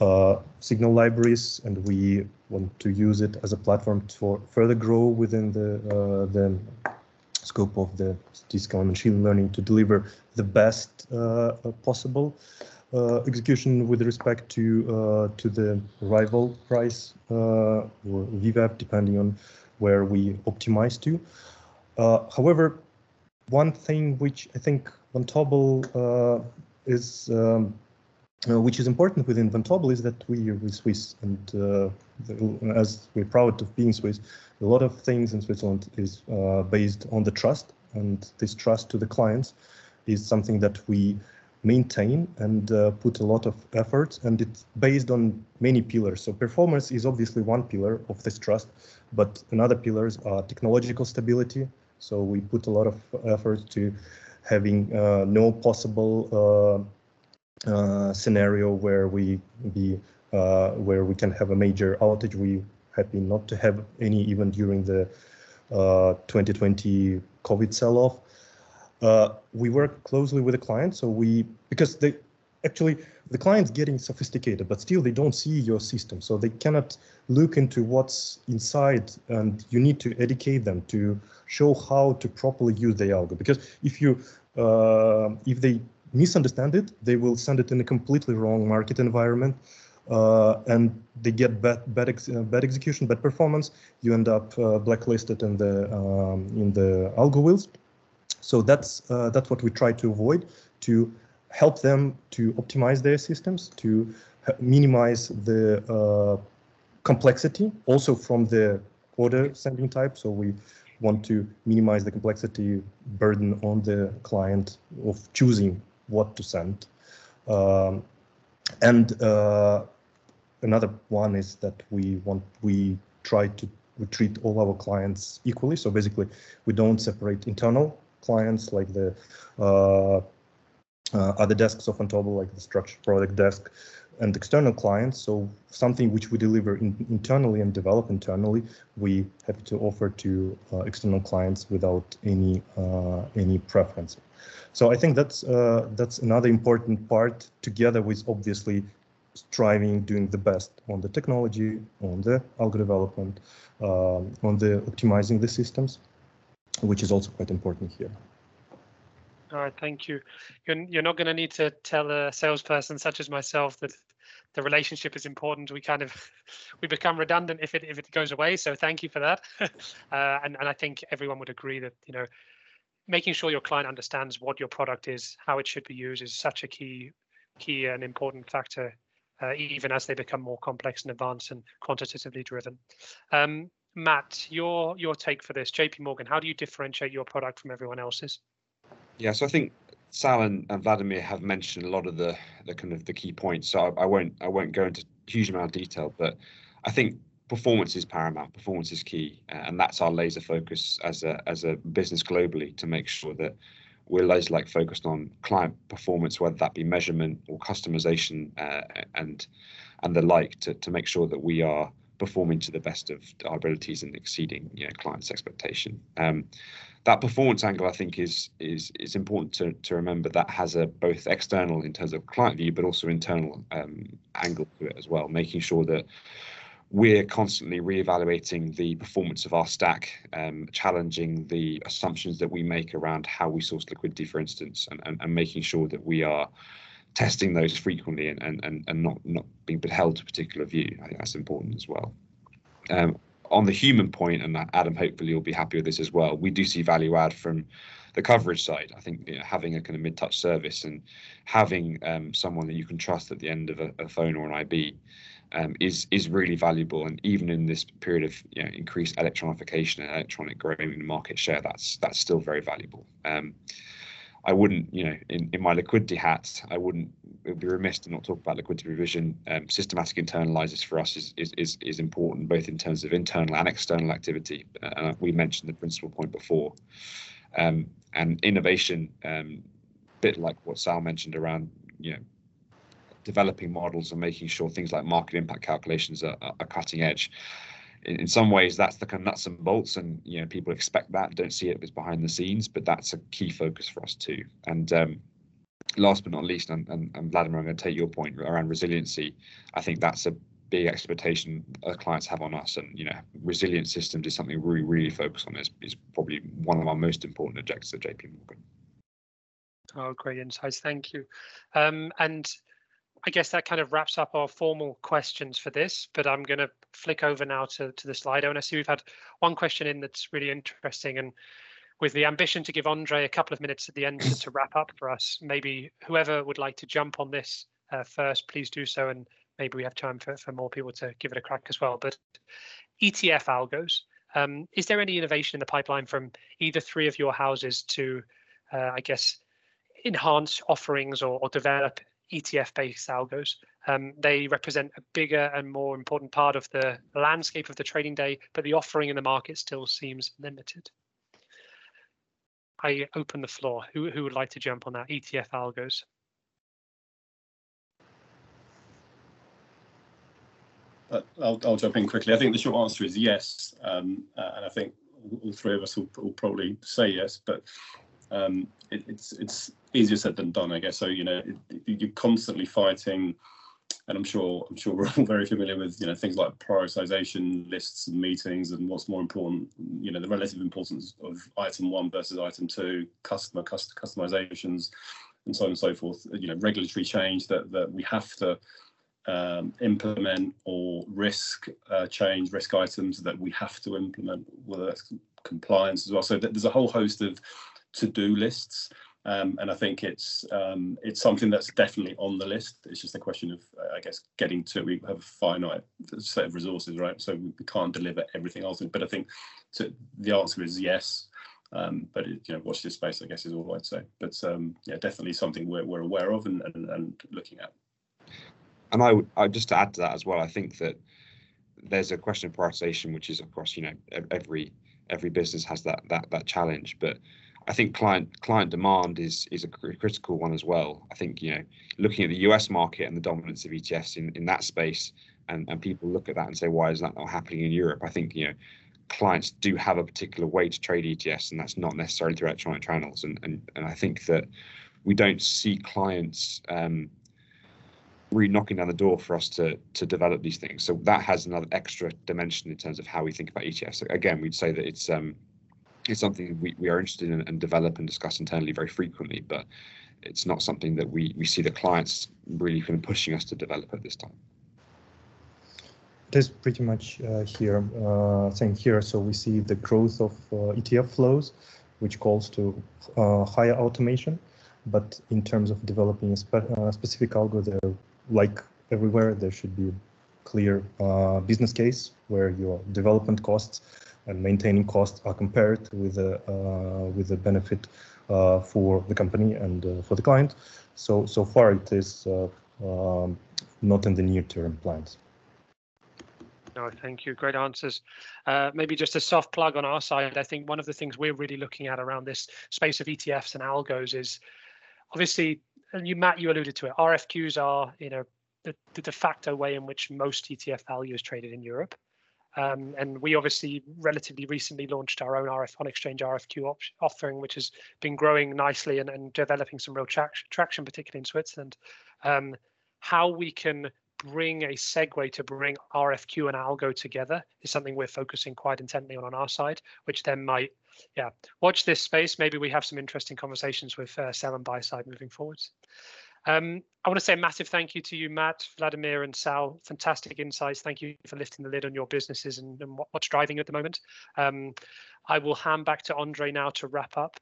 uh, uh, signal libraries, and we want to use it as a platform for further grow within the uh, the scope of the statistical and machine learning to deliver the best uh, possible execution with respect to to the arrival price or VWAP, depending on where we optimize to. Uh, however, one thing which I think Vontobel uh, is um, uh, which is important within Vontobel is that we are Swiss, and uh, as we're proud of being Swiss, a lot of things in Switzerland is uh, based on the trust, and this trust to the clients is something that we maintain and uh, put a lot of effort, and it's based on many pillars. So performance is obviously one pillar of this trust, but another pillars are technological stability. So we put a lot of effort to having uh, no possible uh, uh, scenario where we be uh, where we can have a major outage. We happy not to have any even during the 2020 uh, COVID sell-off. we work closely with the client, so we because they actually the client's getting sophisticated, but still they don't see your system, so they cannot look into what's inside, and you need to educate them to show how to properly use the algo. Because if you uh, if they misunderstand it, they will send it in a completely wrong market environment, uh, and they get bad bad, ex uh, bad execution, bad performance. You end up uh, blacklisted in the um, in the algo wheels. So that's uh, that's what we try to avoid to help them to optimize their systems to minimize the uh, complexity also from the order sending type. So we want to minimize the complexity burden on the client of choosing what to send. Um, and uh, another one is that we want we try to we treat all our clients equally. So basically, we don't separate internal clients like the uh, uh, other desks of Vontobel, like the structured product desk, and external clients. So something which we deliver in, internally and develop internally, we have to offer to uh, external clients without any uh, any preference. So I think that's uh, that's another important part, together with obviously striving, doing the best on the technology, on the algo development, um, on the optimizing the systems, which is also quite important here. All right, thank you. You're, you're not going to need to tell a salesperson such as myself that the relationship is important. We kind of we become redundant if it if it goes away. So thank you for that. uh, and and I think everyone would agree that you know making sure your client understands what your product is, how it should be used, is such a key key and important factor, uh, even as they become more complex and advanced and quantitatively driven. Um, Matt, your your take for this, JP Morgan, how do you differentiate your product from everyone else's? Yeah, so I think Sal and, and Vladimir have mentioned a lot of the the kind of the key points. So I, I won't I won't go into huge amount of detail, but I think performance is paramount. Performance is key, and that's our laser focus as a as a business globally to make sure that we're laser like focused on client performance, whether that be measurement or customization uh, and and the like, to to make sure that we are performing to the best of our abilities and exceeding you know, clients' expectation. Um, that performance angle, I think, is is is important to to remember. That has a both external in terms of client view, but also internal um, angle to it as well, making sure that we're constantly reevaluating the performance of our stack, um, challenging the assumptions that we make around how we source liquidity, for instance, and, and, and making sure that we are testing those frequently and, and, and and not, not being held to a particular view. I think that's important as well. Um, on the human point, and Adam hopefully you'll be happy with this as well, we do see value add from the coverage side. I think you know, having a kind of mid-touch service and having um, someone that you can trust at the end of a, a phone or an IB um, is is really valuable. And even in this period of you know, increased electronification and electronic growing in market share, that's that's still very valuable. Um, I wouldn't, you know, in, in my liquidity hat, I wouldn't it would be remiss to not talk about liquidity provision. Um, systematic internalizers for us is, is, is is important both in terms of internal and external activity. Uh, we mentioned the principal point before, um, and innovation, um, bit like what Sal mentioned around, you know, developing models and making sure things like market impact calculations are, are cutting edge. In, in, some ways, that's the kind of nuts and bolts, and you know people expect that, don't see it as behind the scenes, but that's a key focus for us too. And um, last but not least, and, and, and Vladimir, I'm going to take your point around resiliency. I think that's a big expectation our clients have on us and you know resilient systems is something we really focus on is, is probably one of our most important objectives at jp morgan oh great insights thank you um, and I guess that kind of wraps up our formal questions for this, but I'm going to flick over now to, to the Slido. And I see we've had one question in that's really interesting. And with the ambition to give Andre a couple of minutes at the end to, to wrap up for us. Maybe whoever would like to jump on this uh, first, please do so, and maybe we have time for, for more people to give it a crack as well. But ETF algos, um, is there any innovation in the pipeline from either three of your houses to, uh, I guess, enhance offerings or, or develop ETF-based algos? Um, they represent a bigger and more important part of the landscape of the trading day, but the offering in the market still seems limited. I open the floor. Who, who would like to jump on that? ETF algos. Uh, I'll, I'll, jump in quickly. I think the short answer is yes, um, uh, and I think all three of us will, will probably say yes. But um, it, it's it's easier said than done, I guess. So you know, it, you're constantly fighting, and I'm sure I'm sure we're all very familiar with you know things like prioritization lists and meetings and what's more important. You know, the relative importance of item one versus item two, customer cust- customizations, and so on and so forth. You know, regulatory change that that we have to um, implement or risk uh, change risk items that we have to implement, whether that's compliance as well. So there's a whole host of to-do lists, um, and I think it's um, it's something that's definitely on the list. It's just a question of, uh, I guess, getting to. We have a finite set of resources, right? So we, can't deliver everything else. But I think to, the answer is yes. Um, but it, you know, watch this space. I guess is all I'd say. But um, yeah, definitely something we're, we're aware of and, and, and looking at and I would I just to add to that as well. I think that there's a question of prioritization, which is of course you know every every business has that that that challenge, but I think client client demand is is a critical one as well. I think you know looking at the US market and the dominance of ETFs in in that space, and and people look at that and say why is that not happening in Europe? I think you know clients do have a particular way to trade ETFs, and that's not necessarily through electronic channels. And and and I think that we don't see clients um, really knocking down the door for us to to develop these things. So that has another extra dimension in terms of how we think about ETFs. So again, we'd say that it's um, it's something we, we are interested in and develop and discuss internally very frequently, but it's not something that we, we see the clients really kind of pushing us to develop at this time. Is pretty much uh, here, uh, same here. So we see the growth of uh, ETF flows, which calls to uh, higher automation. But in terms of developing a spe uh, specific there like everywhere, there should be a clear uh, business case where your development costs and maintaining costs are compared with the uh, with the benefit uh, for the company and uh, for the client. So so far it is uh, um, not in the near term plans. No, thank you. Great answers. Uh, maybe just a soft plug on our side. I think one of the things we're really looking at around this space of ETFs and algos is obviously and you Matt, you alluded to it. RFQs are, you know, the, the de facto way in which most ETF value is traded in Europe. Um, and we obviously relatively recently launched our own RF on exchange RFQ op- offering, which has been growing nicely and, and developing some real tra- traction, particularly in Switzerland. Um, how we can bring a segue to bring RFQ and algo together is something we're focusing quite intently on on our side, which then might, yeah, watch this space. Maybe we have some interesting conversations with uh, sell and buy side moving forwards. Um, I want to say a massive thank you to you, Matt, Vladimir, and Sal. Fantastic insights. Thank you for lifting the lid on your businesses and, and what, what's driving you at the moment. Um, I will hand back to Andre now to wrap up.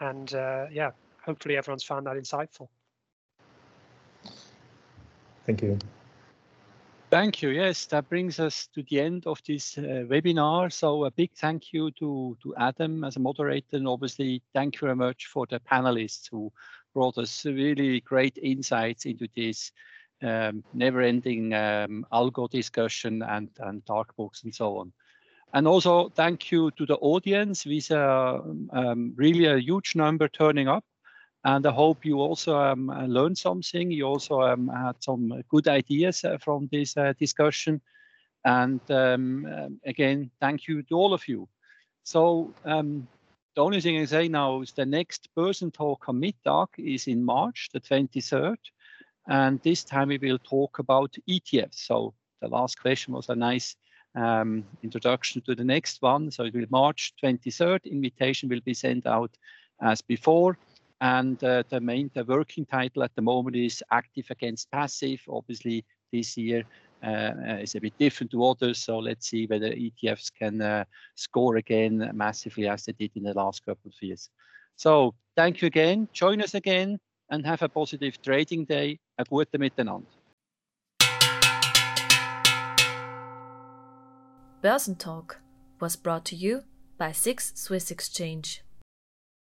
And uh, yeah, hopefully everyone's found that insightful. Thank you. Thank you. Yes, that brings us to the end of this uh, webinar. So a big thank you to, to Adam as a moderator, and obviously thank you very much for the panelists who brought us really great insights into this um, never-ending um, algo discussion and, and dark books and so on. And also thank you to the audience with uh, um, really a huge number turning up. And I hope you also um, learned something. You also um, had some good ideas uh, from this uh, discussion. And um, um again, thank you to all of you. So um, the only thing I say now is the next Börsentalk on Mittag is in March, the 23rd. And this time we will talk about ETFs. So the last question was a nice um, introduction to the next one. So it will March 23rd. Invitation will be sent out as before. And uh, the main, the working title at the moment is active against passive. Obviously, this year is a bit different to others. So let's see whether ETFs can uh, score again massively as they did in the last couple of years. So thank you again. Join us again and have a positive trading day. A gute miteinander. Börsentalk was brought to you by SIX Swiss Exchange.